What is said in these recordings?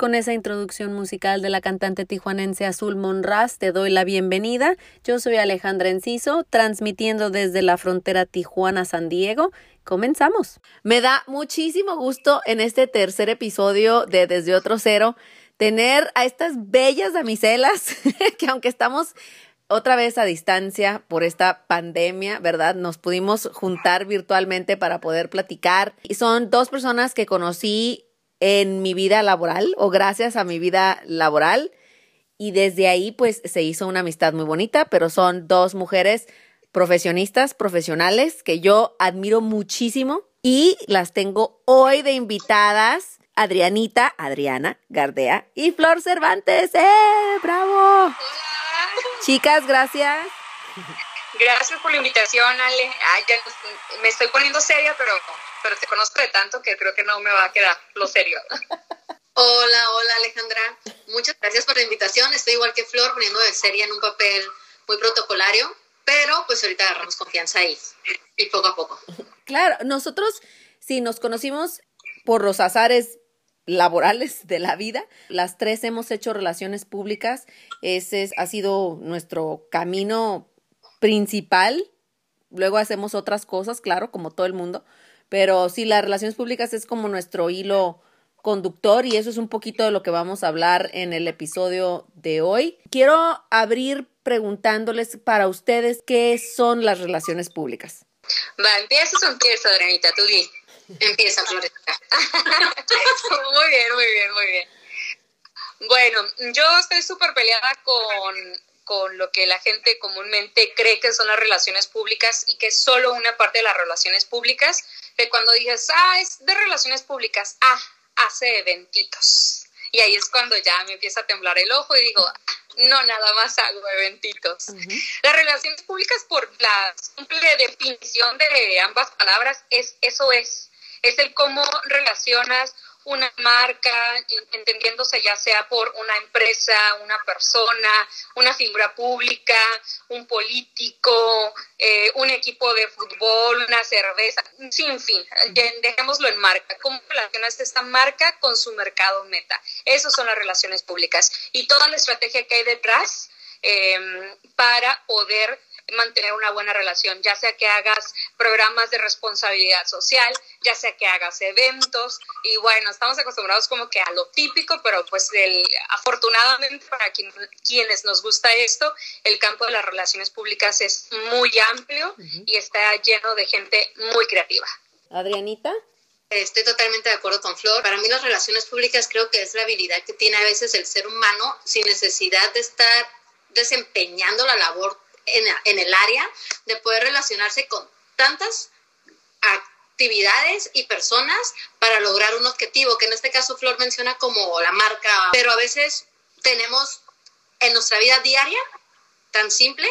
Con esa introducción musical de la cantante tijuanense Azul Monraz, te doy la bienvenida. Yo soy Alejandra Enciso, transmitiendo desde la frontera Tijuana-San Diego. Comenzamos. Me da muchísimo gusto en este tercer episodio de Desde Otro Cero tener a estas bellas damiselas que aunque estamos otra vez a distancia por esta pandemia, ¿verdad? Nos pudimos juntar virtualmente para poder platicar. Y son dos personas que conocí en mi vida laboral o gracias a mi vida laboral. Y desde ahí pues se hizo una amistad muy bonita, pero son dos mujeres profesionistas, profesionales, que yo admiro muchísimo y las tengo hoy de invitadas. Adrianita, Adriana Gardea y Flor Cervantes. ¡Eh! ¡Bravo! Hola. Chicas, gracias. Gracias por la invitación, Ale. Ay, ya me estoy poniendo seria, pero pero te conozco de tanto que creo que no me va a quedar lo serio. Hola, hola Alejandra. Muchas gracias por la invitación. Estoy igual que Flor, poniendo de serie en un papel muy protocolario, pero pues ahorita agarramos confianza ahí y poco a poco. Claro, nosotros sí nos conocimos por los azares laborales de la vida. Las tres hemos hecho relaciones públicas. Ese ha sido nuestro camino principal. Luego hacemos otras cosas, claro, como todo el mundo, pero sí, las relaciones públicas es como nuestro hilo conductor y eso es un poquito de lo que vamos a hablar en el episodio de hoy. Quiero abrir preguntándoles para ustedes qué son las relaciones públicas. Va, ¿empiezas o empiezo, Adrianita? Tú di. Empieza, Floresta. muy bien, muy bien, muy bien. Bueno, yo estoy súper peleada con con lo que la gente comúnmente cree que son las relaciones públicas y que es solo una parte de las relaciones públicas, cuando dices, ah, es de relaciones públicas, ah, hace eventitos. Y ahí es cuando ya me empieza a temblar el ojo y digo, ah, no, nada más hago eventitos. Las relaciones públicas, por la simple definición de ambas palabras, es eso es. Es el cómo relacionas una marca, entendiéndose ya sea por una empresa, una persona, una figura pública, un político, eh, un equipo de fútbol, una cerveza, sin fin, dejémoslo en marca. ¿Cómo relacionas esta marca con su mercado meta? Esas son las relaciones públicas y toda la estrategia que hay detrás eh, para poder mantener una buena relación, ya sea que hagas programas de responsabilidad social, ya sea que hagas eventos y bueno, estamos acostumbrados como que a lo típico, pero pues el, afortunadamente para quienes nos gusta esto, el campo de las relaciones públicas es muy amplio y está lleno de gente muy creativa. Adrianita. Estoy totalmente de acuerdo con Flor. Para mí las relaciones públicas creo que es la habilidad que tiene a veces el ser humano sin necesidad de estar desempeñando la labor en, el área de poder relacionarse con tantas actividades y personas para lograr un objetivo, que en este caso Flor menciona como la marca, pero a veces tenemos en nuestra vida diaria, tan simple,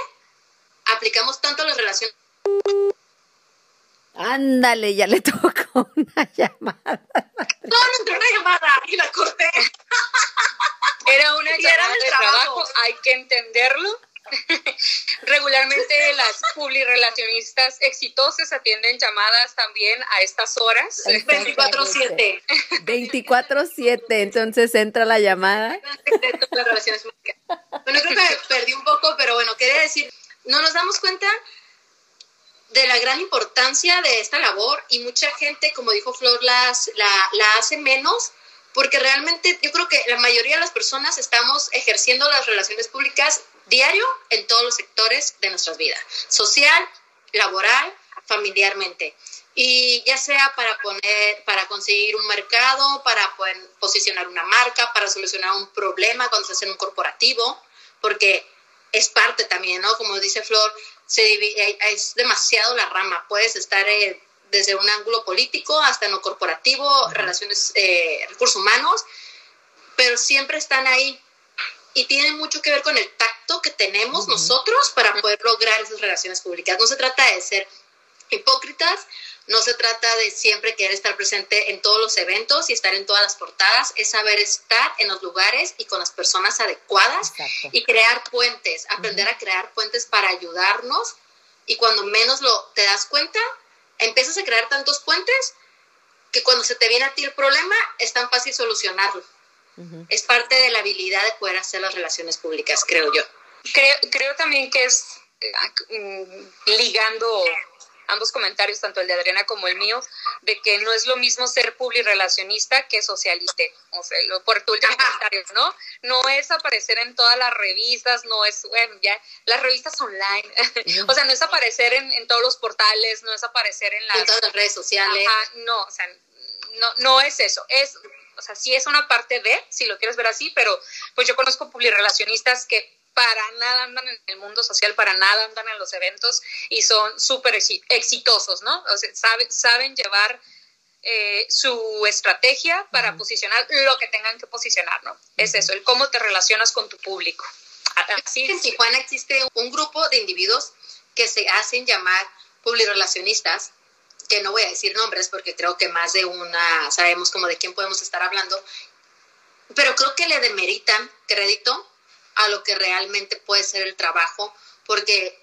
aplicamos tanto las relaciones. Ándale, ya le tocó una llamada. No, no entró una llamada y la corté. Era una llamada de trabajo, hay que entenderlo Regularmente las publirelacionistas exitosas atienden llamadas también a estas horas. 24-7. 24-7, entonces entra la llamada. Bueno, creo que perdí un poco, pero bueno, quería decir, no nos damos cuenta de la gran importancia de esta labor y mucha gente, como dijo Flor, las, la, la hace menos porque realmente yo creo que la mayoría de las personas estamos ejerciendo las relaciones públicas diario en todos los sectores de nuestras vidas, social, laboral, familiarmente. Y ya sea para poner, para conseguir un mercado, para posicionar una marca, para solucionar un problema cuando se hace en un corporativo, porque es parte también, ¿no? Como dice Flor, se es demasiado la rama. Puedes estar eh, desde un ángulo político hasta en lo corporativo, relaciones, eh, recursos humanos, pero siempre están ahí y tiene mucho que ver con el tacto que tenemos nosotros para poder lograr esas relaciones públicas. No se trata de ser hipócritas, no se trata de siempre querer estar presente en todos los eventos y estar en todas las portadas, es saber estar en los lugares y con las personas adecuadas y crear puentes, aprender a crear puentes para ayudarnos y cuando menos lo te das cuenta, empiezas a crear tantos puentes que cuando se te viene a ti el problema es tan fácil solucionarlo. Es parte de la habilidad de poder hacer las relaciones públicas, creo yo. Creo, creo también que es eh, ligando ambos comentarios, tanto el de Adriana como el mío, de que no es lo mismo ser publirelacionista que socialite. O sea, por tu último comentario, ¿no? No es aparecer en todas las revistas, no es, bueno, ya, las revistas online. o sea, no es aparecer en, todos los portales, no es aparecer en las, todas las redes sociales. no, o sea, no, no es eso. Es o sea, sí es una parte de, si lo quieres ver así, pero pues yo conozco publirelacionistas que para nada andan en el mundo social, para nada andan en los eventos y son súper exitosos, ¿no? O sea, saben llevar eh, su estrategia para posicionar lo que tengan que posicionar, ¿no? Es eso, el cómo te relacionas con tu público. Así en Tijuana existe un grupo de individuos que se hacen llamar publirelacionistas, que no voy a decir nombres porque creo que más de una sabemos como de quién podemos estar hablando, pero creo que le demeritan crédito a lo que realmente puede ser el trabajo, porque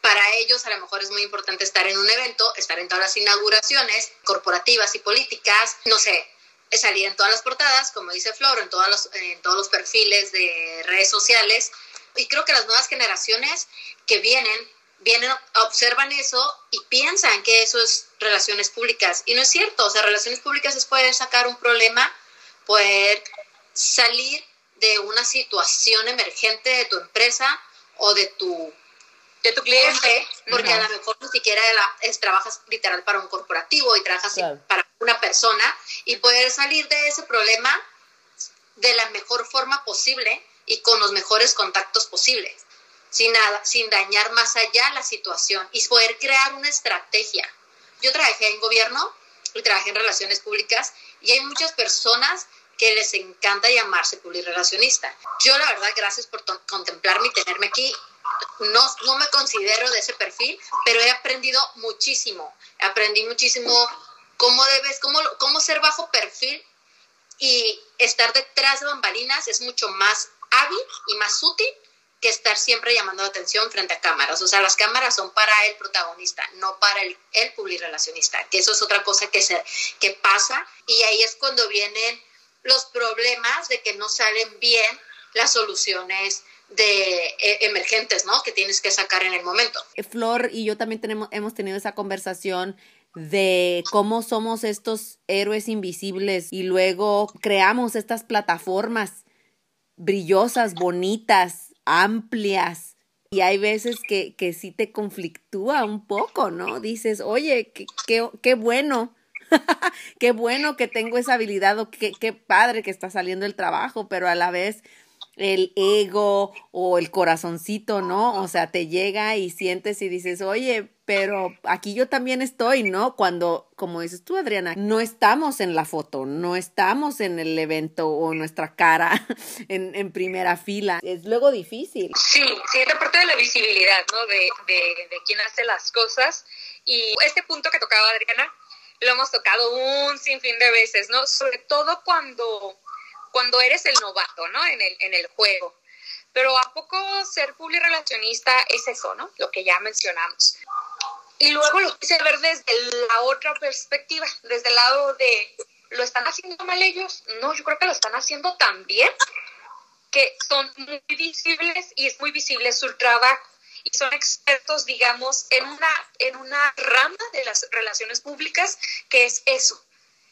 para ellos a lo mejor es muy importante estar en un evento, estar en todas las inauguraciones corporativas y políticas, no sé, salir en todas las portadas, como dice Flor, en todos los, en todos los perfiles de redes sociales. Y creo que las nuevas generaciones que vienen, vienen, observan eso y piensan que eso es relaciones públicas. Y no es cierto, o sea, relaciones públicas es poder sacar un problema, poder salir de una situación emergente de tu empresa o de tu de tu cliente, porque a lo mejor ni siquiera es, trabajas literal para un corporativo y trabajas para una persona y poder salir de ese problema de la mejor forma posible y con los mejores contactos posibles, sin nada, sin dañar más allá la situación y poder crear una estrategia. Yo trabajé en gobierno y trabajé en relaciones públicas y hay muchas personas que les encanta llamarse publirelacionista. Yo la verdad, gracias por contemplarme y tenerme aquí. No, no me considero de ese perfil, pero he aprendido muchísimo. Aprendí muchísimo cómo debes, cómo, cómo ser bajo perfil y estar detrás de bambalinas es mucho más hábil y más útil que estar siempre llamando la atención frente a cámaras. O sea, las cámaras son para el protagonista, no para el, el publirelacionista, que eso es otra cosa que, se, que pasa y ahí es cuando vienen los problemas de que no salen bien las soluciones eh, emergentes, ¿no? Que tienes que sacar en el momento. Flor y yo también tenemos, hemos tenido esa conversación de cómo somos estos héroes invisibles y luego creamos estas plataformas brillosas, bonitas, amplias. Y hay veces que, que sí te conflictúa un poco, ¿no? Dices, oye, qué, qué, qué bueno qué bueno que tengo esa habilidad o qué, qué padre que está saliendo el trabajo, pero a la vez el ego o el corazoncito, ¿no? O sea, te llega y sientes y dices, oye, pero aquí yo también estoy, ¿no? Cuando, como dices tú, Adriana, no estamos en la foto, no estamos en el evento o nuestra cara en, en primera fila. Es luego difícil. Sí, sí, es parte de la visibilidad, ¿no? De, de, de quién hace las cosas. Y este punto que tocaba Adriana, lo hemos tocado un sinfín de veces, ¿no? Sobre todo cuando, cuando eres el novato, ¿no? En el, en el juego. Pero ¿a poco ser relacionista es eso, ¿no? Lo que ya mencionamos. Y luego lo quise ver desde la otra perspectiva, desde el lado de, ¿lo están haciendo mal ellos? No, yo creo que lo están haciendo tan bien que son muy visibles y es muy visible su trabajo y son expertos, digamos, en una, en una rama de las relaciones públicas que es eso,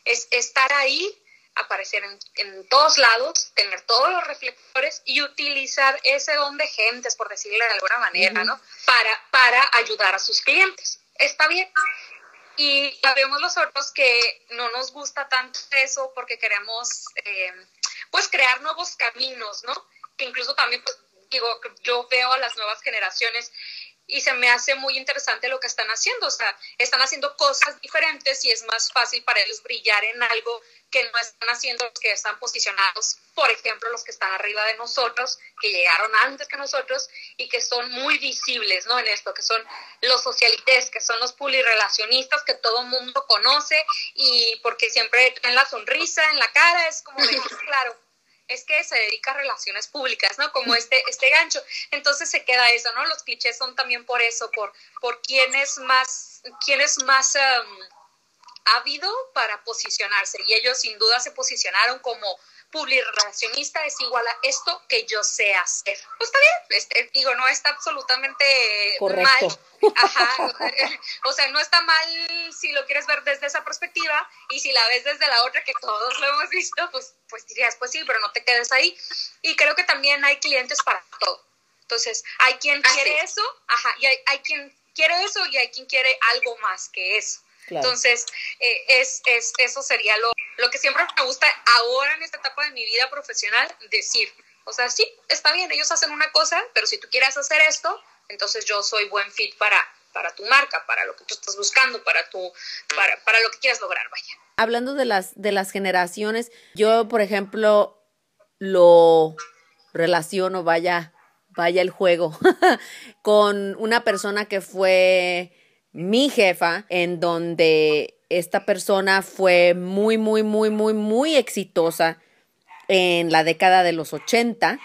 es estar ahí, aparecer en, en todos lados, tener todos los reflectores y utilizar ese don de gentes, por decirlo de alguna manera, ¿no? Para, para ayudar a sus clientes. Está bien. Y sabemos los otros que no nos gusta tanto eso porque queremos, eh, pues, crear nuevos caminos, ¿no? Que incluso también pues, digo, yo veo a las nuevas generaciones y se me hace muy interesante lo que están haciendo, o sea, están haciendo cosas diferentes y es más fácil para ellos brillar en algo que no están haciendo los que están posicionados, por ejemplo, los que están arriba de nosotros, que llegaron antes que nosotros y que son muy visibles, ¿no? En esto, que son los socialites, que son los pulirrelacionistas que todo mundo conoce y porque siempre tienen la sonrisa en la cara, es como de, claro, es que se dedica a relaciones públicas, ¿no? Como este, este gancho. Entonces se queda eso, ¿no? Los clichés son también por eso, por, por quién es más, quién es más um, ávido para posicionarse. Y ellos sin duda se posicionaron como publirelacionista es igual a esto que yo sé hacer. Pues está bien, este, digo, no está absolutamente mal. Ajá, o sea, no está mal si lo quieres ver desde esa perspectiva y si la ves desde la otra que todos lo hemos visto, pues, pues dirías, pues sí, pero no te quedes ahí. Y creo que también hay clientes para todo. Entonces, hay quien quiere eso, ajá, y hay, hay quien quiere eso y hay quien quiere algo más que eso. Entonces, eh, es, es, eso sería lo, lo que siempre me gusta ahora en esta etapa de mi vida profesional decir. O sea, sí, está bien, ellos hacen una cosa, pero si tú quieres hacer esto, entonces yo soy buen fit para, para tu marca, para lo que tú estás buscando, para, tu, para, para lo que quieras lograr, vaya. Hablando de las, de las generaciones, yo, por ejemplo, lo relaciono, vaya, vaya el juego, con una persona que fue mi jefa, en donde esta persona fue muy, muy, muy, muy, muy exitosa en la década de los 80,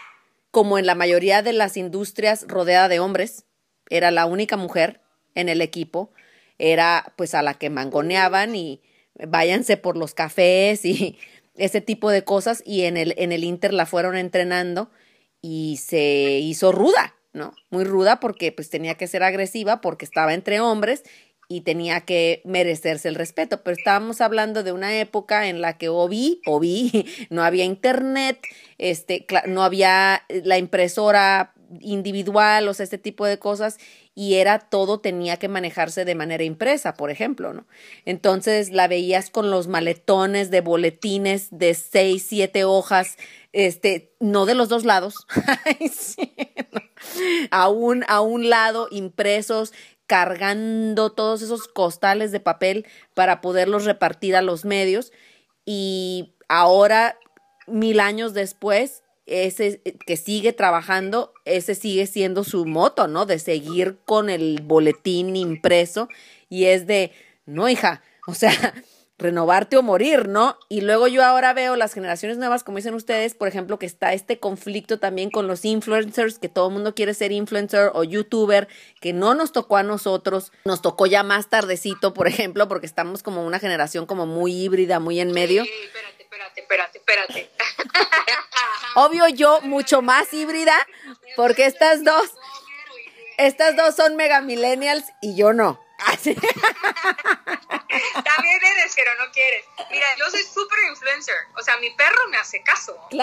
como en la mayoría de las industrias rodeada de hombres, era la única mujer en el equipo, era pues a la que mangoneaban y váyanse por los cafés y ese tipo de cosas. Y en el, en el Inter la fueron entrenando y se hizo ruda, ¿no? Muy ruda porque pues tenía que ser agresiva porque estaba entre hombres y tenía que merecerse el respeto. Pero estábamos hablando de una época en la que o vi, o vi, no había internet, este, no había la impresora individual, o sea, este tipo de cosas, y era todo tenía que manejarse de manera impresa, por ejemplo, ¿no? Entonces la veías con los maletones de boletines de seis, siete hojas, este, no de los dos lados, a, un, a un lado impresos cargando todos esos costales de papel para poderlos repartir a los medios y ahora, mil años después, ese que sigue trabajando, ese sigue siendo su moto, ¿no? De seguir con el boletín impreso y es de, no, hija, o sea, renovarte o morir, ¿no? Y luego yo ahora veo las generaciones nuevas, como dicen ustedes, por ejemplo, que está este conflicto también con los influencers, que todo el mundo quiere ser influencer o youtuber, que no nos tocó a nosotros, nos tocó ya más tardecito, por ejemplo, porque estamos como una generación como muy híbrida, muy en medio. Sí, espérate, espérate, espérate, espérate. Obvio yo mucho más híbrida, porque estas dos, estas dos son mega millennials y yo no. También eres, pero no quieres. Mira, yo soy súper influencer. O sea, mi perro me hace caso.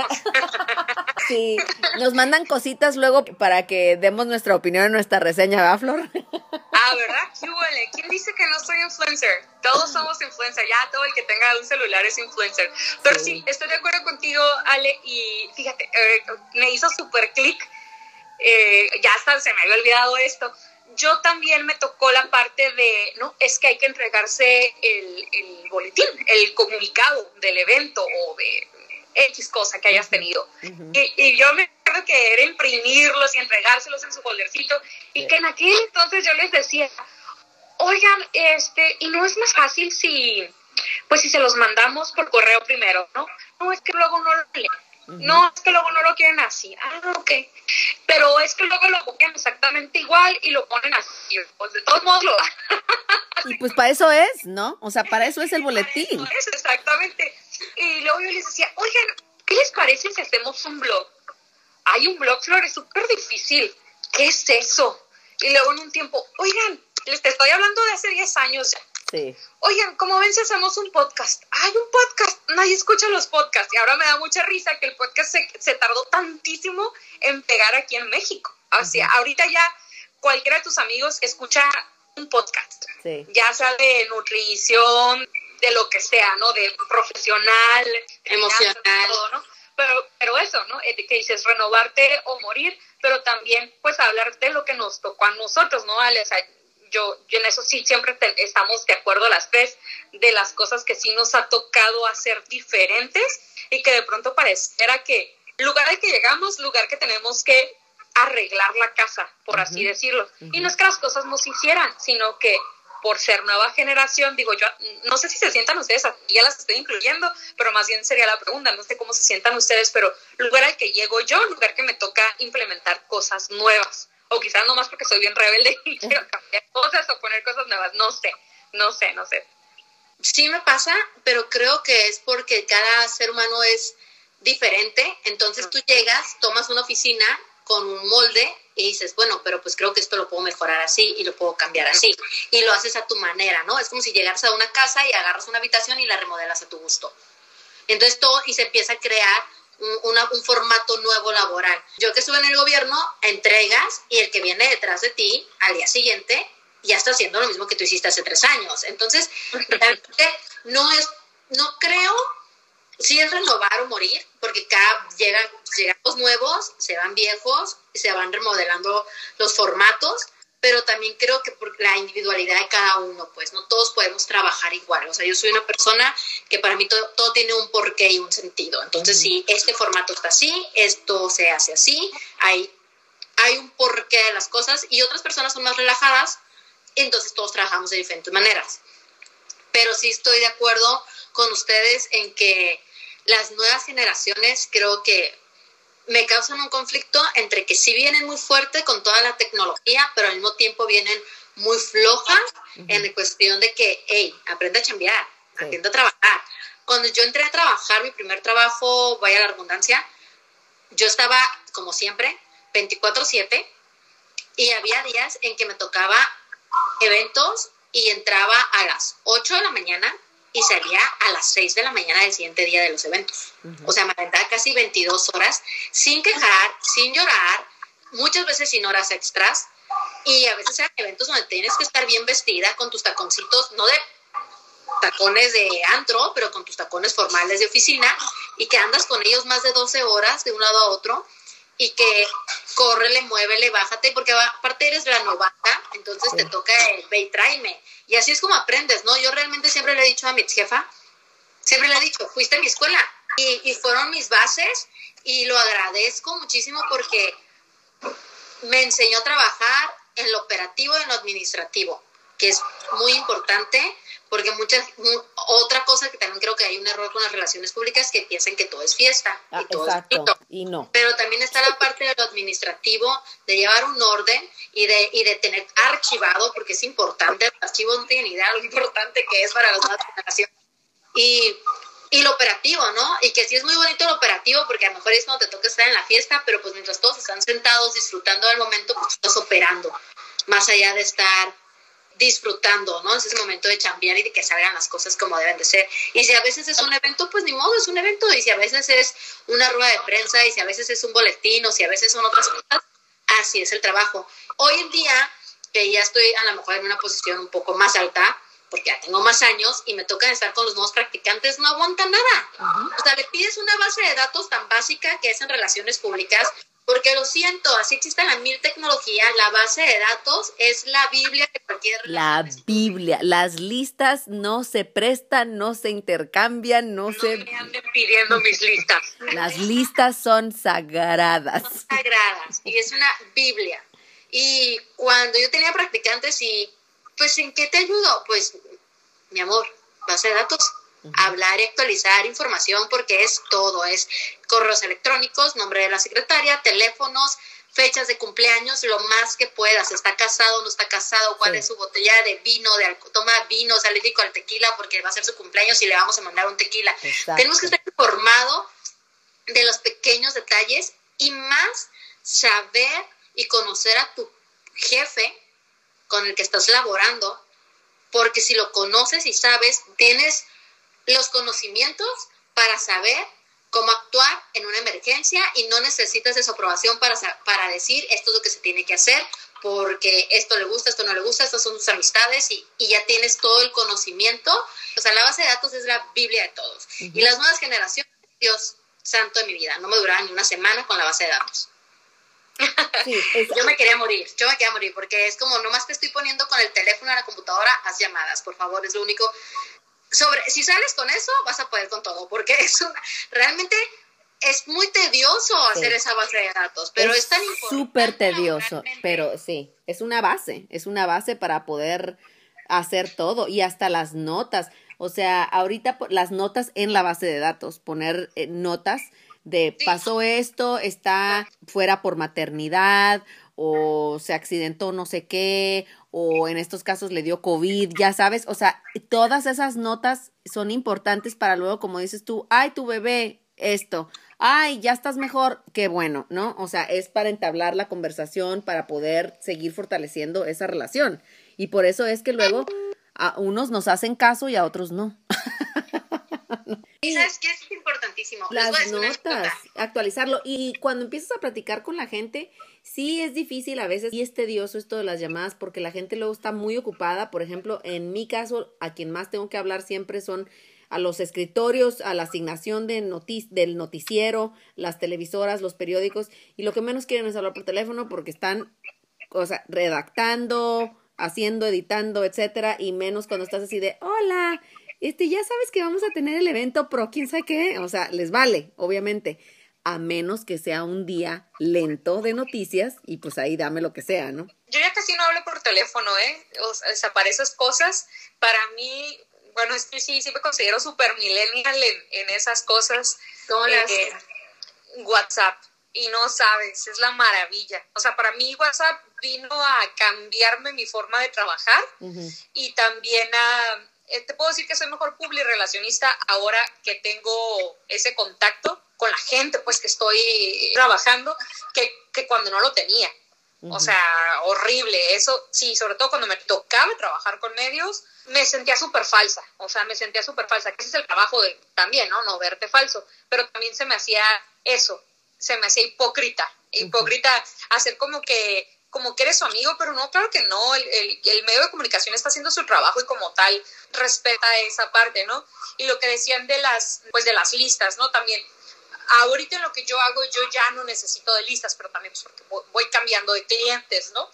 Sí, nos mandan cositas luego para que demos nuestra opinión en nuestra reseña, ¿verdad, Flor? Ah, ¿verdad? ¿Qué huele? ¿Quién dice que no soy influencer? Todos somos influencer. Ya todo el que tenga un celular es influencer. Pero sí, estoy de acuerdo contigo, Ale. Y fíjate, eh, me hizo súper clic. Eh, ya hasta se me había olvidado esto yo también me tocó la parte de, no, es que hay que entregarse el, el boletín, el comunicado del evento o de X cosa que hayas tenido. y, y, yo me acuerdo que era imprimirlos y entregárselos en su foldercito y que en aquel entonces yo les decía, oigan, este, y no es más fácil si, pues si se los mandamos por correo primero, ¿no? No, es que luego no lo leen. No, es que luego no lo quieren así. Ah, ok. Pero es que luego lo copian exactamente igual y lo ponen así. Pues de todos modos lo Y pues para eso es, ¿no? O sea, para eso es el boletín. Es, exactamente. Y luego yo les decía, oigan, ¿qué les parece si hacemos un blog? Hay un blog, Flor, es súper difícil. ¿Qué es eso? Y luego en un tiempo, oigan, les estoy hablando de hace 10 años ya Oigan, ¿cómo ven si hacemos un podcast? Hay un podcast, nadie escucha los podcasts. Y ahora me da mucha risa que el podcast se, se tardó tantísimo en pegar aquí en México. O sea, ahorita ya cualquiera de tus amigos escucha un podcast. Ya sea de nutrición, de lo que sea, ¿no? De profesional, emocional. ¿no? Pero, pero eso, ¿no? Eh, que dices renovarte o morir, pero también pues hablar de lo que nos tocó a nosotros, ¿no? Ale? O sea, yo, en eso sí siempre estamos de acuerdo las tres, de las cosas que sí nos ha tocado hacer diferentes y que de pronto pareciera que lugar al que llegamos, lugar que tenemos que arreglar la casa, por así decirlo. Y no es que las cosas no se hicieran, sino que por ser nueva generación, digo yo, no sé si se sientan ustedes, ya las estoy incluyendo, pero más bien sería la pregunta, no sé cómo se sientan ustedes, pero lugar al que llego yo, lugar que me toca implementar cosas nuevas o quizás nomás porque soy bien rebelde y quiero cambiar cosas o poner cosas nuevas, no sé, no sé, no sé. Sí me pasa, pero creo que es porque cada ser humano es diferente, entonces tú llegas, tomas una oficina con un molde y dices, bueno, pero pues creo que esto lo puedo mejorar así y lo puedo cambiar así. Y lo haces a tu manera, ¿no? Es como si llegaras a una casa y agarras una habitación y la remodelas a tu gusto. Entonces todo, y se empieza a crear un, un formato nuevo laboral. Yo que estuve en el gobierno, entregas y el que viene detrás de ti al día siguiente ya está haciendo lo mismo que tú hiciste hace tres años. Entonces, realmente no es, no creo si es renovar o morir, porque cada llegan, llegan los nuevos, se van viejos, se van remodelando los formatos, pero también creo que por la individualidad de cada uno, pues no todos podemos trabajar igual. O sea, yo soy una persona que para mí todo, todo tiene un porqué y un sentido. Entonces, si este formato está así, esto se hace así, hay, hay un porqué de las cosas y otras personas son más relajadas, entonces todos trabajamos de diferentes maneras. Pero sí estoy de acuerdo con ustedes en que las nuevas generaciones creo que me causan un conflicto entre que sí vienen muy fuerte con toda la tecnología, pero al mismo tiempo vienen muy flojas en la cuestión de que, hey, aprende a chambear, aprende a trabajar. Cuando yo entré a trabajar, mi primer trabajo, vaya la redundancia, yo estaba, como siempre, 24/7 y había días en que me tocaba eventos y entraba a las 8 de la mañana y salía a las 6 de la mañana del siguiente día de los eventos. O sea, me aventaba casi 22 horas sin quejar, sin llorar, muchas veces sin horas extras. Y a veces eran eventos donde tienes que estar bien vestida con tus taconcitos, no de tacones de antro, pero con tus tacones formales de oficina y que andas con ellos más de 12 horas de un lado a otro y que córrele, muévele, bájate, porque aparte eres la novata, entonces te toca el ve y tráeme. Y así es como aprendes, ¿no? Yo realmente siempre le he dicho a mi jefa, siempre le he dicho, fuiste a mi escuela y, y fueron mis bases y lo agradezco muchísimo porque me enseñó a trabajar en lo operativo y en lo administrativo, que es muy importante porque muchas otra cosa que también creo que hay un error con las relaciones públicas que piensan que todo es fiesta y ah, todo es y no. Pero también está la parte de lo administrativo de llevar un orden y de y de tener archivado porque es importante el archivo no tiene idea lo importante que es para las nuevas generaciones. Y y lo operativo, ¿no? Y que sí es muy bonito lo operativo porque a lo mejor es cuando te toca estar en la fiesta, pero pues mientras todos están sentados disfrutando del momento, pues estás operando, más allá de estar disfrutando, ¿no? Es ese momento de chambear y de que salgan las cosas como deben de ser. Y si a veces es un evento, pues ni modo, es un evento. Y si a veces es una rueda de prensa, y si a veces es un boletín, o si a veces son otras cosas, así es el trabajo. Hoy en día, que ya estoy a lo mejor en una posición un poco más alta, porque ya tengo más años y me toca estar con los nuevos practicantes, no aguanta nada. O sea, le pides una base de datos tan básica que es en relaciones públicas, porque lo siento, así existe la mil tecnología, la base de datos es la Biblia de cualquier... La Biblia, las listas no se prestan, no se intercambian, no, se... me anden pidiendo mis listas. Las listas son sagradas. Son sagradas y es una Biblia. Y cuando yo tenía practicantes y, pues, ¿en qué te ayudo? Pues, mi amor, base de datos hablar y actualizar información porque es todo, es correos electrónicos, nombre de la secretaria, teléfonos, fechas de cumpleaños, lo más que puedas, está casado, no está casado, cuál es su botella de vino, de toma vino, es alérgico al tequila porque va a ser su cumpleaños y le vamos a mandar un tequila. Tenemos que estar informados de los pequeños detalles y más saber y conocer a tu jefe con el que estás laborando, porque si lo conoces y sabes, tienes los conocimientos para saber cómo actuar en una emergencia y no necesitas esa aprobación para, para decir esto es lo que se tiene que hacer porque esto le gusta, esto no le gusta, estas son tus amistades y, ya tienes todo el conocimiento. O sea, la base de datos es la Biblia de todos. Y las nuevas generaciones, Dios santo de mi vida, no me duraba ni una semana con la base de datos. yo me quería morir, yo me quería morir, porque es como, nomás te estoy poniendo con el teléfono a la computadora, haz llamadas, por favor, es lo único sobre, si sales con eso, vas a poder con todo, porque es realmente es muy tedioso hacer esa base de datos, pero es, tan importante. Súper tedioso, pero sí, es una base, es una base para poder hacer todo y hasta las notas. O sea, ahorita las notas en la base de datos, poner eh, notas de pasó esto, está fuera por maternidad o se accidentó no sé qué, o en estos casos le dio COVID, ya sabes, o sea, todas esas notas son importantes para luego, como dices tú, ay, tu bebé, esto, ay, ya estás mejor, qué bueno, ¿no? O sea, es para entablar la conversación, para poder seguir fortaleciendo esa relación. Y por eso es que luego a unos nos hacen caso y a otros no. ¿Sabes qué es importantísimo? Las notas, actualizarlo. Y cuando empiezas a platicar con la gente, sí es difícil a veces y es tedioso esto de las llamadas porque la gente luego está muy ocupada. Por ejemplo, en mi caso, a quien más tengo que hablar siempre son a los escritorios, a la asignación de del noticiero, las televisoras, los periódicos, y lo que menos quieren es hablar por teléfono porque están, o sea, redactando, haciendo, editando, etcétera, y menos cuando estás así de, hola, este, ya sabes que vamos a tener el evento pro, quién sabe qué, o sea, les vale, obviamente, a menos que sea un día lento de noticias y pues ahí dame lo que sea, ¿no? Yo ya casi no hablo por teléfono, ¿eh? O sea, para esas cosas, para mí, bueno, es que sí, sí me considero super millennial en, esas cosas. ¿Cómo eh, WhatsApp. Y no sabes, es la maravilla. O sea, para mí WhatsApp vino a cambiarme mi forma de trabajar y también a te puedo decir que soy mejor relacionista ahora que tengo ese contacto con la gente, pues que estoy trabajando, que, que cuando no lo tenía. O sea, horrible. Eso, sí, sobre todo cuando me tocaba trabajar con medios, me sentía súper falsa. O sea, me sentía súper falsa. Que ese es el trabajo de, también, ¿no? No verte falso. Pero también se me hacía eso. Se me hacía hipócrita. Hipócrita, hacer como que como que eres su amigo, pero no, claro que no, el, el, medio de comunicación está haciendo su trabajo y como tal respeta esa parte, ¿no? Y lo que decían de las, pues de las listas, ¿no? También, ahorita en lo que yo hago, yo ya no necesito de listas, pero también pues, porque voy cambiando de clientes, ¿no?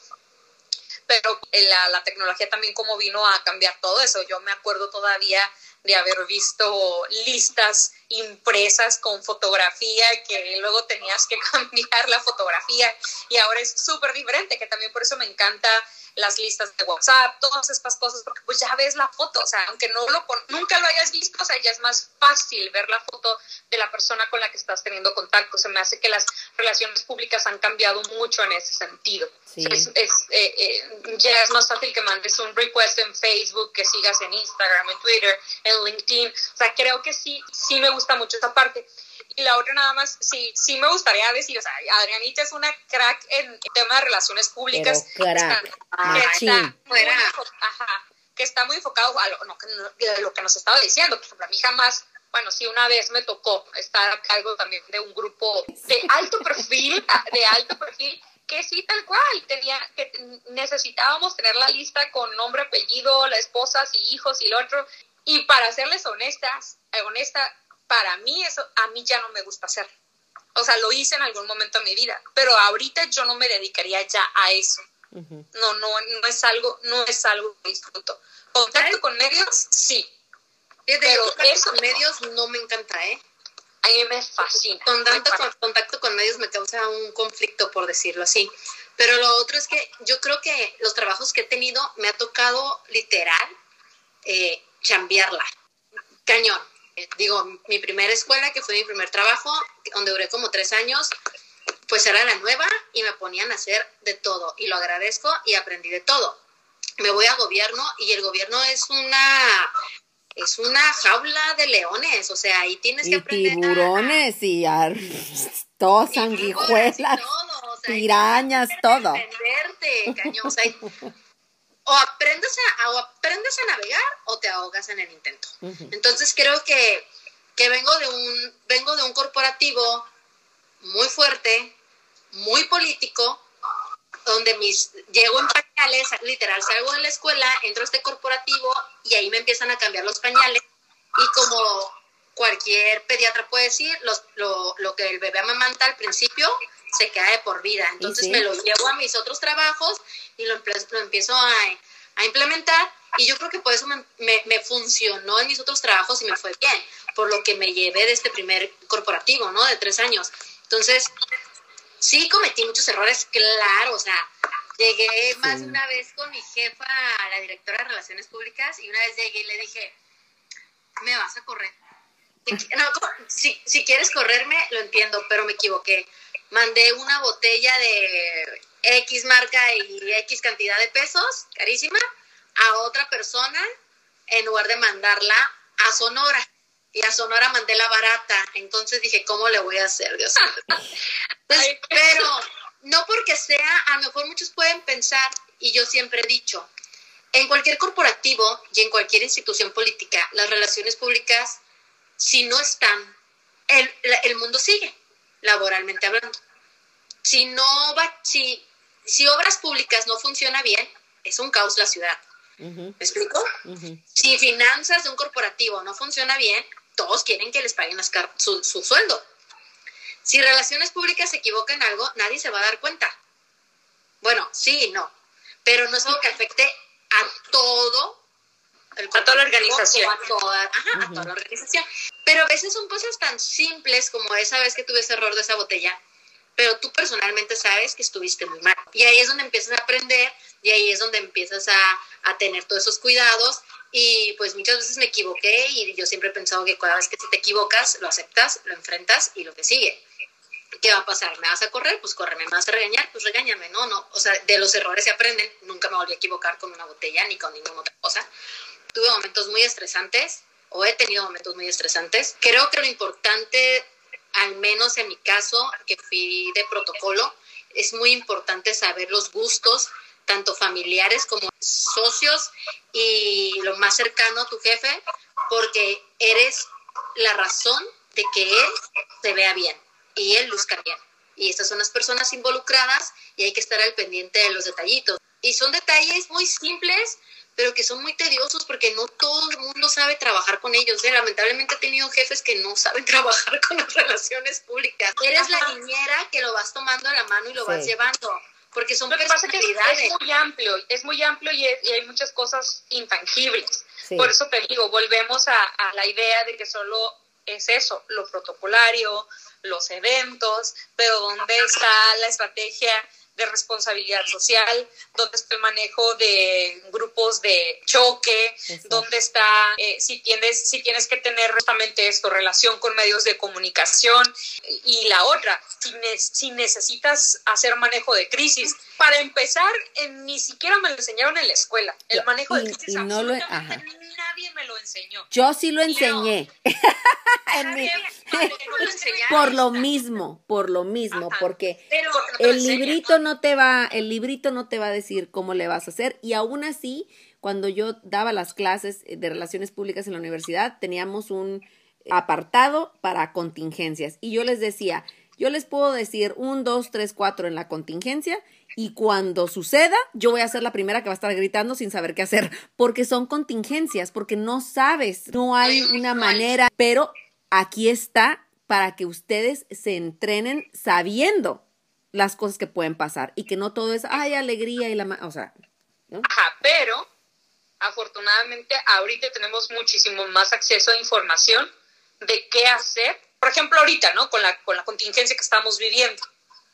Pero la, la tecnología también como vino a cambiar todo eso. Yo me acuerdo todavía de haber visto listas impresas con fotografía que luego tenías que cambiar la fotografía y ahora es súper diferente, que también por eso me encanta las listas de WhatsApp, todas estas cosas, porque pues ya ves la foto, o sea, aunque no lo nunca lo hayas visto, o sea, ya es más fácil ver la foto de la persona con la que estás teniendo contacto. Se me hace que las relaciones públicas han cambiado mucho en ese sentido. Es, eh, eh, ya es más fácil que mandes un request en Facebook, que sigas en Instagram, en Twitter, en LinkedIn. O sea, creo que sí, sí me gusta mucho esa parte. Y la otra nada más, sí, sí me gustaría decir, o sea, Adrianita es una crack en tema de relaciones públicas. Pero crack. Que está, muy, ajá, que está muy enfocado a lo, lo, que nos estaba diciendo. Por ejemplo, a mí jamás bueno, sí, una vez me tocó estar a cargo también de un grupo de alto perfil, de alto perfil, que sí, tal cual, tenía, que necesitábamos tener la lista con nombre, apellido, la esposas y hijos y lo otro. Y para serles honestas, eh, honesta, para mí eso a mí ya no me gusta hacer. O sea, lo hice en algún momento de mi vida, pero ahorita yo no me dedicaría ya a eso. No, no, no es algo, no es algo que disfruto. Contacto con medios, sí. pero eso con medios no me encanta, ¿eh? A mí me fascina. Contacto, con, contacto con medios me causa un conflicto, por decirlo así. Pero lo otro es que yo creo que los trabajos que he tenido me ha tocado literal eh, chambearla. Cañón digo, mi primera escuela, que fue mi primer trabajo, donde duré como tres años, pues era la nueva y me ponían a hacer de todo. Y lo agradezco y aprendí de todo. Me voy a gobierno y el gobierno es una es una jaula de leones, o sea, ahí tienes que aprender tiburones y todos sanguijuelas, pirañas, todo. cañón, o aprendes a, o aprendes a navegar o te ahogas en el intento. Entonces creo que, que, vengo, de un, vengo de un corporativo muy fuerte, muy político, donde mis llego en pañales, literal, salgo de la escuela, entro a este corporativo y ahí me empiezan a cambiar los pañales y como cualquier pediatra puede decir, los, lo, lo que el bebé amamanta al principio se queda de por vida. Entonces me lo llevo a mis otros trabajos y lo, lo empiezo a, a, implementar y yo creo que por eso me, me, funcionó en mis otros trabajos y me fue bien, por lo que me llevé de este primer corporativo, ¿no? De tres años. Entonces, sí cometí muchos errores, claro, o sea, llegué más de una vez con mi jefa, la directora de Relaciones Públicas, y una vez llegué y le dije, me vas a correr. No, si, si quieres correrme, lo entiendo, pero me equivoqué mandé una botella de X marca y X cantidad de pesos, carísima, a otra persona en lugar de mandarla a Sonora. y a Sonora mandé la barata. Entonces dije, ¿cómo le voy a hacer, Dios pues, pero no porque sea, a lo mejor muchos pueden pensar, y yo siempre he dicho, en cualquier corporativo y en cualquier institución política, las relaciones públicas, si no están, el, el mundo sigue, laboralmente hablando. Si no va, si, si obras públicas no funciona bien, es un caos la ciudad. ¿Me explico? Si finanzas de un corporativo no funciona bien, todos quieren que les paguen su, su, sueldo. Si relaciones públicas se equivocan en algo, nadie se va a dar cuenta. Bueno, sí y no, pero no es algo que afecte a todo a toda la organización. A toda, a toda la organización. Pero a veces son cosas tan simples como esa vez que tuve ese error de esa botella, pero tú personalmente sabes que estuviste muy mal. Y ahí es donde empiezas a aprender y ahí es donde empiezas a, a tener todos esos cuidados y pues muchas veces me equivoqué y yo siempre he pensado que cada vez que te equivocas, lo aceptas, lo enfrentas y lo que sigue. ¿Qué va a pasar? ¿Me vas a correr? Pues corre, ¿me vas a regañar? Pues regáñame, no, no. O sea, de los errores se aprenden. Nunca me volví a equivocar con una botella ni con ninguna otra cosa. Tuve momentos muy estresantes o he tenido momentos muy estresantes. Creo que lo importante, al menos en mi caso, que fui de protocolo, es muy importante saber los gustos tanto familiares como socios y lo más cercano a tu jefe, porque eres la razón de que él se vea bien y él luzca bien. Y estas son las personas involucradas y hay que estar al pendiente de los detallitos. Y son detalles muy simples, pero que son muy tediosos porque no todo el mundo sabe trabajar con ellos. ¿eh? Lamentablemente he tenido jefes que no saben trabajar con las relaciones públicas. Eres la niñera que lo vas tomando a la mano y lo vas llevando porque son Lo que pasa es que es, muy amplio, es muy amplio y, hay muchas cosas intangibles. Por eso te digo, volvemos a, a la idea de que solo es eso, lo protocolario, los eventos, pero ¿dónde está la estrategia de responsabilidad social, dónde está el manejo de grupos de choque, dónde está, eh, si, tienes, si tienes que tener justamente esto, relación con medios de comunicación y la otra, si, si necesitas hacer manejo de crisis. Para empezar, ni siquiera me lo enseñaron en la escuela, el manejo de crisis. no lo, nadie me lo enseñó. Yo sí lo enseñé. por lo mismo, por lo mismo, porque el librito no te va, el librito no te va a decir cómo le vas a hacer. Y aún así, cuando yo daba las clases de relaciones públicas en la universidad, teníamos un apartado para contingencias. Y yo les decía, yo les puedo decir un, dos, tres, cuatro en la contingencia y cuando suceda, yo voy a ser la primera que va a estar gritando sin saber qué hacer, porque son contingencias, porque no sabes, no hay una manera, pero aquí está para que ustedes se entrenen sabiendo las cosas que pueden pasar y que no todo es, ay, alegría y la, o sea, ¿no? Ajá, pero afortunadamente ahorita tenemos muchísimo más acceso a información de qué hacer. Por ejemplo, ahorita, ¿no? Con la, con la contingencia que estamos viviendo.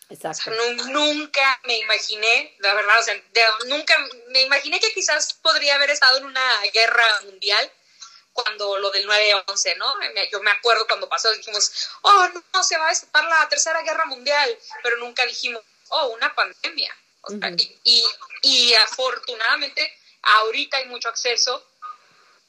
Exacto. nunca me imaginé, la verdad, o sea, nunca me imaginé que quizás podría haber estado en una guerra mundial cuando lo del 9-11, ¿no? Yo me acuerdo cuando pasó, dijimos, oh, no, se va a despertar la tercera guerra mundial, pero nunca dijimos, oh, una pandemia. y, y, afortunadamente ahorita hay mucho acceso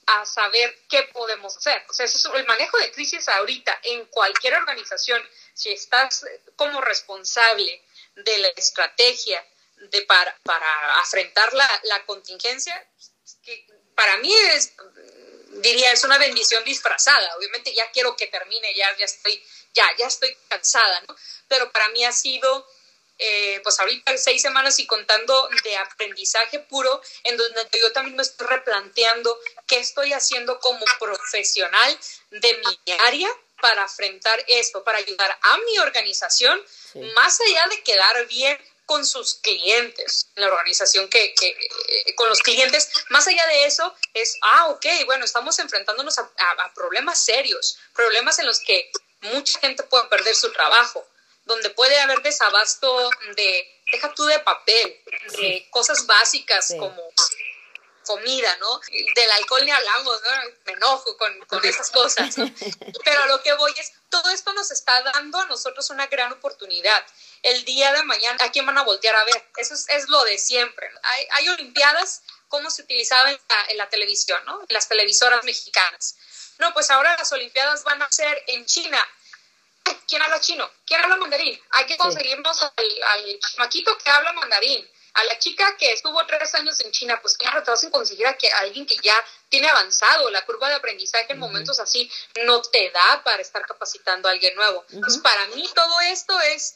a saber qué podemos hacer. O sea, el manejo de crisis ahorita en cualquier organización, si estás como responsable de la estrategia de para, para afrontar la, la contingencia, que para mí es diría, es una bendición disfrazada. Obviamente ya quiero que termine, ya, ya estoy, ya, ya estoy cansada, ¿no? Pero para mí ha sido, eh, pues ahorita seis semanas y contando de aprendizaje puro, en donde yo también me estoy replanteando qué estoy haciendo como profesional de mi área para enfrentar esto, para ayudar a mi organización, más allá de quedar bien con sus clientes, la organización que, que eh, con los clientes, más allá de eso, es, ah, ok, bueno, estamos enfrentándonos a, problemas serios, problemas en los que mucha gente puede perder su trabajo, donde puede haber desabasto de, deja tú de papel, de cosas básicas como comida, ¿no? Del alcohol ni hablamos, ¿no? Me enojo con, con esas cosas. Pero lo que voy es, todo esto nos está dando a nosotros una gran oportunidad el día de mañana, ¿a quién van a voltear a ver? Eso es, lo de siempre. Hay, hay Olimpiadas, como se utilizaba en la, televisión, ¿no? En las televisoras mexicanas. no, pues ahora las Olimpiadas van a ser en China. ¿Quién habla chino? ¿Quién habla mandarín? Hay que conseguirnos al, al maquito que habla mandarín. A la chica que estuvo tres años en China, pues claro, te vas a conseguir a, que, alguien que ya tiene avanzado. La curva de aprendizaje en momentos así no te da para estar capacitando a alguien nuevo. Entonces, para mí todo esto es,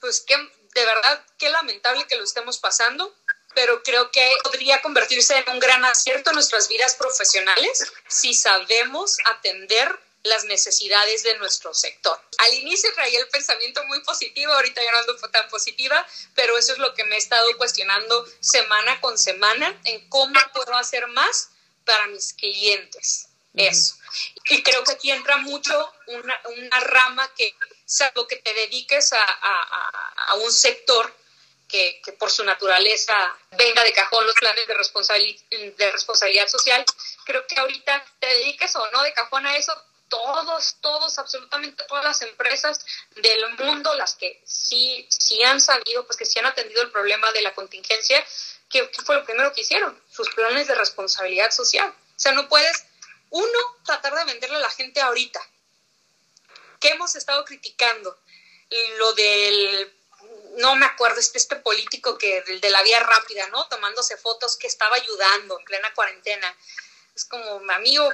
pues, que, de verdad, qué lamentable que lo estemos pasando pero creo que podría convertirse en un gran acierto en nuestras vidas profesionales si sabemos atender las necesidades de nuestro sector. Al inicio traía el pensamiento muy positivo, ahorita ya no ando tan positiva, pero eso es lo que me he estado cuestionando semana con semana en cómo puedo hacer más para mis clientes. Eso. Y creo que aquí entra mucho una, una rama que, salvo que te dediques a, a, a un sector que, que, por su naturaleza venga de cajón los planes de, responsabilidad, de responsabilidad social, creo que ahorita te dediques o no de cajón a eso, todos, todos, absolutamente todas las empresas del mundo, las que sí, sí han sabido, pues que sí han atendido el problema de la contingencia, ¿qué, fue lo primero que hicieron? Sus planes de responsabilidad social. O sea, no puedes, uno, tratar de venderle a la gente ahorita. ¿Qué hemos estado criticando? Lo del no me acuerdo, este, este político que del de la vía rápida, ¿no? Tomándose fotos que estaba ayudando en plena cuarentena es como, amigo,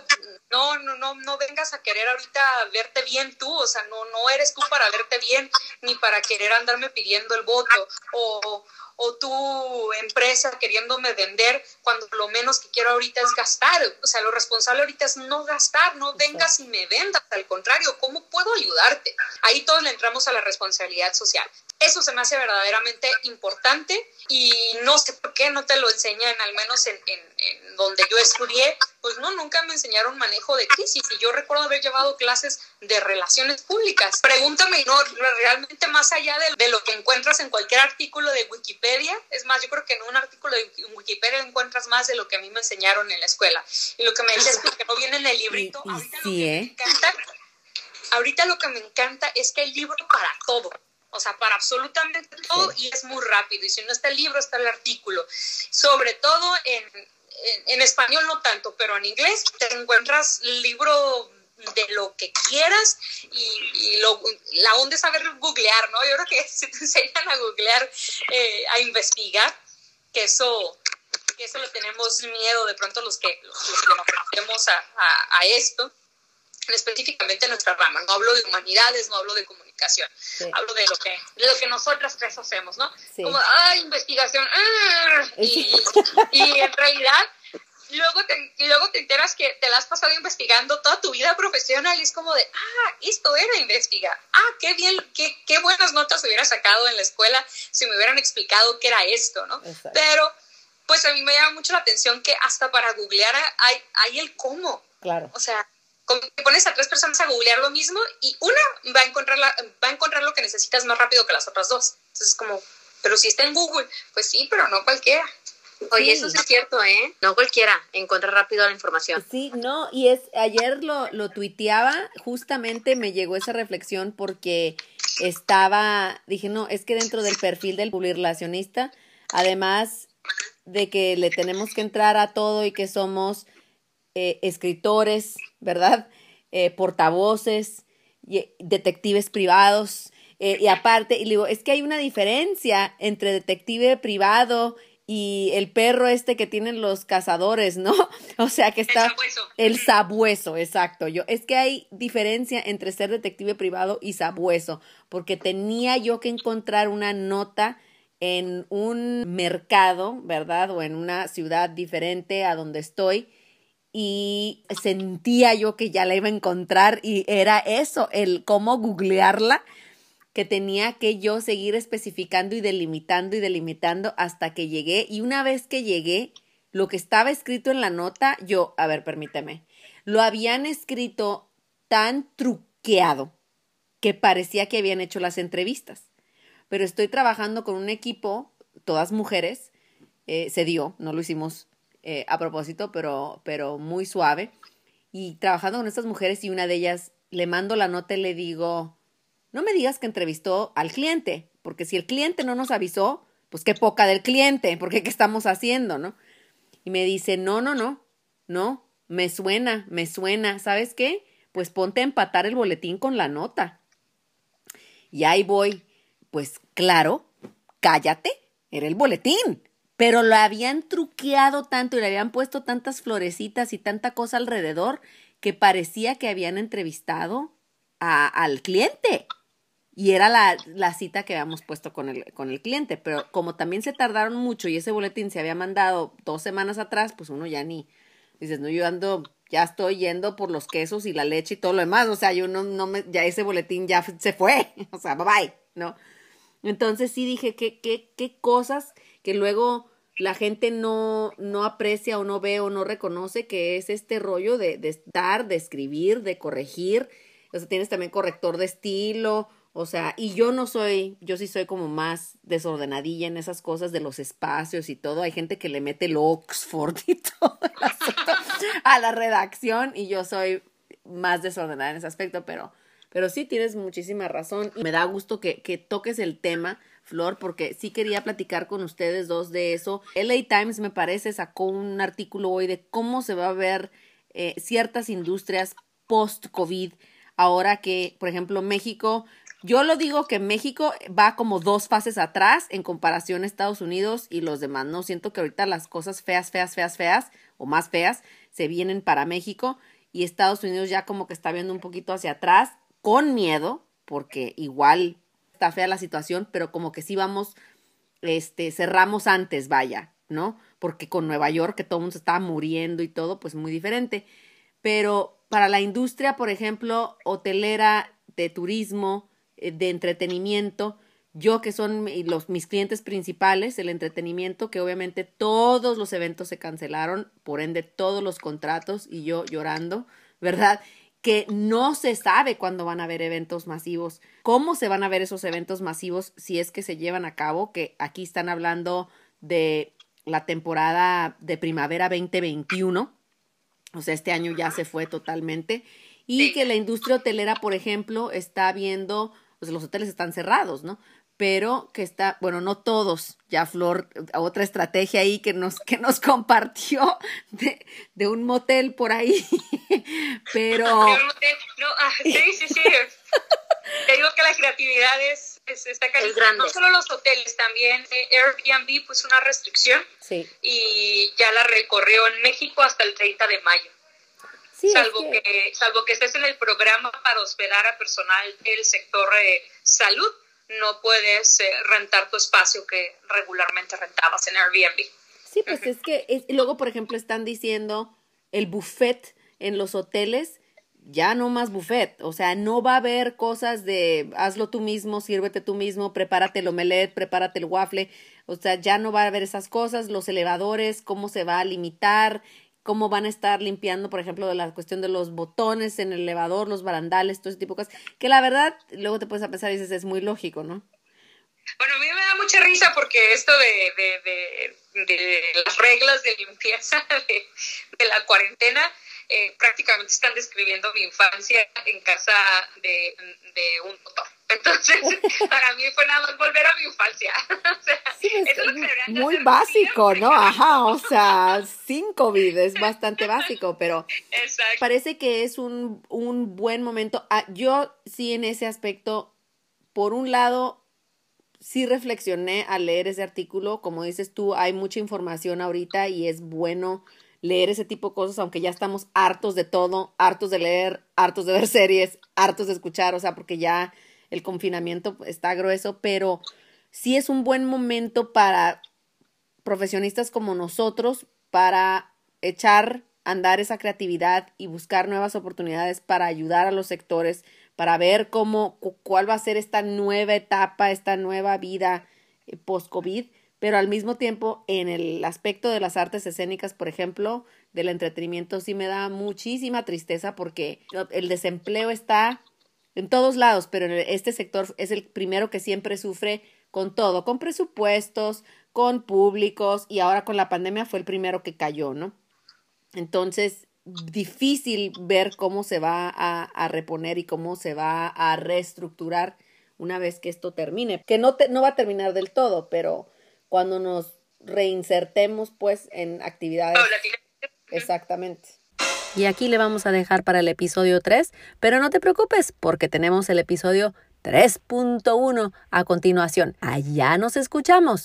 no, no, no, no vengas a querer ahorita verte bien tú, o sea, no, no eres tú para verte bien, ni para querer andarme pidiendo el voto, o, o tu empresa queriéndome vender cuando lo menos que quiero ahorita es gastar. O sea, lo responsable ahorita es no gastar, no vengas y me vendas, al contrario, ¿cómo puedo ayudarte? Ahí todos le entramos a la responsabilidad social. Eso se me hace verdaderamente importante y no sé por qué no te lo enseñan, al menos en, en, donde yo estudié, pues no, nunca me enseñaron manejo de crisis y yo recuerdo haber llevado clases de relaciones públicas. Pregúntame, no, realmente más allá de, de lo que encuentras en cualquier artículo de Wikipedia, es más, yo creo que en un artículo de Wikipedia encuentras más de lo que a mí me enseñaron en la escuela. Y lo que me dices que no viene en el librito, ahorita, lo que me ¿eh? encanta, ahorita lo que me encanta es que hay libro para todo o sea, para absolutamente todo y es muy rápido. Y si no está el libro, está el artículo. Sobre todo en, en, español no tanto, pero en inglés te encuentras libro de lo que quieras y, lo, la onda es saber googlear, ¿no? Yo creo que si te enseñan a googlear, eh, a investigar, que eso, que eso le tenemos miedo de pronto los que, los, que nos metemos a, a, a esto específicamente en nuestra rama. No hablo de humanidades, no hablo de comunicación. Hablo de lo que de lo que nosotras tres hacemos, ¿no? Como, ah, investigación. Ah", y, y, en realidad, luego te, y luego te enteras que te la has pasado investigando toda tu vida profesional y es como de, ah, esto era investigar. Ah, qué bien, qué, qué buenas notas hubiera sacado en la escuela si me hubieran explicado qué era esto, ¿no? Pero, pues a mí me llama mucho la atención que hasta para googlear hay, hay el cómo. Claro. O sea, te pones a tres personas a googlear lo mismo y una va a encontrar va a encontrar lo que necesitas más rápido que las otras dos. Entonces, como, pero si está en Google, pues sí, pero no cualquiera. Oye, eso sí es cierto, ¿eh? No cualquiera encuentra rápido la información. Sí, no, y es, ayer lo, lo tuiteaba, justamente me llegó esa reflexión porque estaba, dije, no, es que dentro del perfil del publicacionista, además de que le tenemos que entrar a todo y que somos eh, escritores, ¿verdad? Eh, portavoces, y, detectives privados. Eh, y aparte, y digo, es que hay una diferencia entre detective privado y el perro este que tienen los cazadores, ¿no? O sea, que está... El sabueso. El sabueso, exacto. Yo, es que hay diferencia entre ser detective privado y sabueso, porque tenía yo que encontrar una nota en un mercado, ¿verdad? O en una ciudad diferente a donde estoy y sentía yo que ya la iba a encontrar y era eso, el cómo googlearla, que tenía que yo seguir especificando y delimitando y delimitando hasta que llegué y una vez que llegué, lo que estaba escrito en la nota, yo, a ver, permíteme, lo habían escrito tan truqueado que parecía que habían hecho las entrevistas. Pero estoy trabajando con un equipo, todas mujeres, eh, se dio, no lo hicimos eh, a propósito, pero, pero muy suave. Y trabajando con estas mujeres y una de ellas le mando la nota y le digo, no me digas que entrevistó al cliente, porque si el cliente no nos avisó, pues qué poca del cliente, porque qué estamos haciendo, ¿no? Y me dice, no, no, no, no, me suena, me suena, ¿sabes qué? Pues ponte a empatar el boletín con la nota. Y ahí voy, pues claro, cállate, era el boletín. Pero lo habían truqueado tanto y le habían puesto tantas florecitas y tanta cosa alrededor que parecía que habían entrevistado al cliente. Y era la, la, cita que habíamos puesto con el, con el cliente. Pero como también se tardaron mucho y ese boletín se había mandado dos semanas atrás, pues uno ya ni. Dices, no, yo ando, ya estoy yendo por los quesos y la leche y todo lo demás. O sea, yo no, no me, ya ese boletín ya se fue. O sea, bye bye, ¿no? Entonces sí dije, ¿qué, qué, qué cosas que luego la gente no, no aprecia o no ve o no reconoce que es este rollo de, de de escribir, de corregir. O sea, tienes también corrector de estilo, o sea, y yo no soy, yo sí soy como más desordenadilla en esas cosas de los espacios y todo. Hay gente que le mete el Oxford y todo a la redacción y yo soy más desordenada en ese aspecto, pero, pero sí tienes muchísima razón. Y me da gusto que, que toques el tema Flor, porque sí quería platicar con ustedes dos de eso. LA Times, me parece, sacó un artículo hoy de cómo se va a ver eh, ciertas industrias post-COVID. Ahora que, por ejemplo, México, yo lo digo que México va como dos fases atrás en comparación a Estados Unidos y los demás. No siento que ahorita las cosas feas, feas, feas, feas o más feas se vienen para México y Estados Unidos ya como que está viendo un poquito hacia atrás con miedo, porque igual está fea la situación, pero como que sí vamos, este, cerramos antes, vaya, ¿no? Porque con Nueva York, que todo el mundo se estaba muriendo y todo, pues muy diferente. Pero para la industria, por ejemplo, hotelera, de turismo, eh, de entretenimiento, yo que son los, mis clientes principales, el entretenimiento, que obviamente todos los eventos se cancelaron, por ende todos los contratos y yo llorando, ¿verdad? Que no se sabe cuándo van a haber eventos masivos, cómo se van a ver esos eventos masivos si es que se llevan a cabo, que aquí están hablando de la temporada de primavera 2021, o sea, este año ya se fue totalmente, y que la industria hotelera, por ejemplo, está viendo, pues los hoteles están cerrados, ¿no? Pero que está, bueno, no todos, ya Flor, otra estrategia ahí que nos, que nos compartió de, de un motel por ahí, pero... No, ah, sí, sí, sí. Te digo que la creatividad es, es está grande. No solo los hoteles, también eh, Airbnb puso una restricción sí. y ya la recorrió en México hasta el 30 de mayo. Sí, salvo, que... salvo que estés en el programa para hospedar a personal del sector eh, salud, no puedes eh, rentar tu espacio que regularmente rentabas en Airbnb. Sí, pues es que luego, por ejemplo, están diciendo el buffet en los hoteles, ya no más buffet, o sea, no va a haber cosas de hazlo tú mismo, sírvete tú mismo, prepárate el omelette, prepárate el waffle, o sea, ya no va a haber esas cosas, los elevadores, cómo se va a limitar, cómo van a estar limpiando, por ejemplo, de la cuestión de los botones en el elevador, los barandales, todo ese tipo de cosas, que la verdad, luego te puedes a pensar y dices, es muy lógico, ¿no? Bueno, a mí me da mucha risa porque esto de, de, de, las reglas de limpieza de, la cuarentena eh, prácticamente están describiendo mi infancia en casa de, un doctor. Entonces, para mí fue nada más volver a mi infancia. o sea, sí, es, muy básico, ¿no? Ajá, o sea, sin COVID es bastante básico, pero parece que es un, un buen momento. Ah, yo sí en ese aspecto, por un lado, sí reflexioné al leer ese artículo, como dices tú, hay mucha información ahorita y es bueno leer ese tipo de cosas, aunque ya estamos hartos de todo, hartos de leer, hartos de ver series, hartos de escuchar, o sea, porque ya el confinamiento está grueso, pero sí es un buen momento para profesionistas como nosotros para echar a andar esa creatividad y buscar nuevas oportunidades para ayudar a los sectores, para ver cómo, cuál va a ser esta nueva etapa, esta nueva vida eh, post-COVID pero al mismo tiempo en el aspecto de las artes escénicas, por ejemplo, del entretenimiento, sí me da muchísima tristeza porque el desempleo está en todos lados, pero este sector es el primero que siempre sufre con todo, con presupuestos, con públicos y ahora con la pandemia fue el primero que cayó, ¿no? Entonces, difícil ver cómo se va a, a reponer y cómo se va a reestructurar una vez que esto termine, que no, te, no va a terminar del todo, pero cuando nos reinsertemos pues en actividades. Exactamente. Y aquí le vamos a dejar para el episodio 3, pero no te preocupes porque tenemos el episodio 3.1 a continuación. Allá nos escuchamos.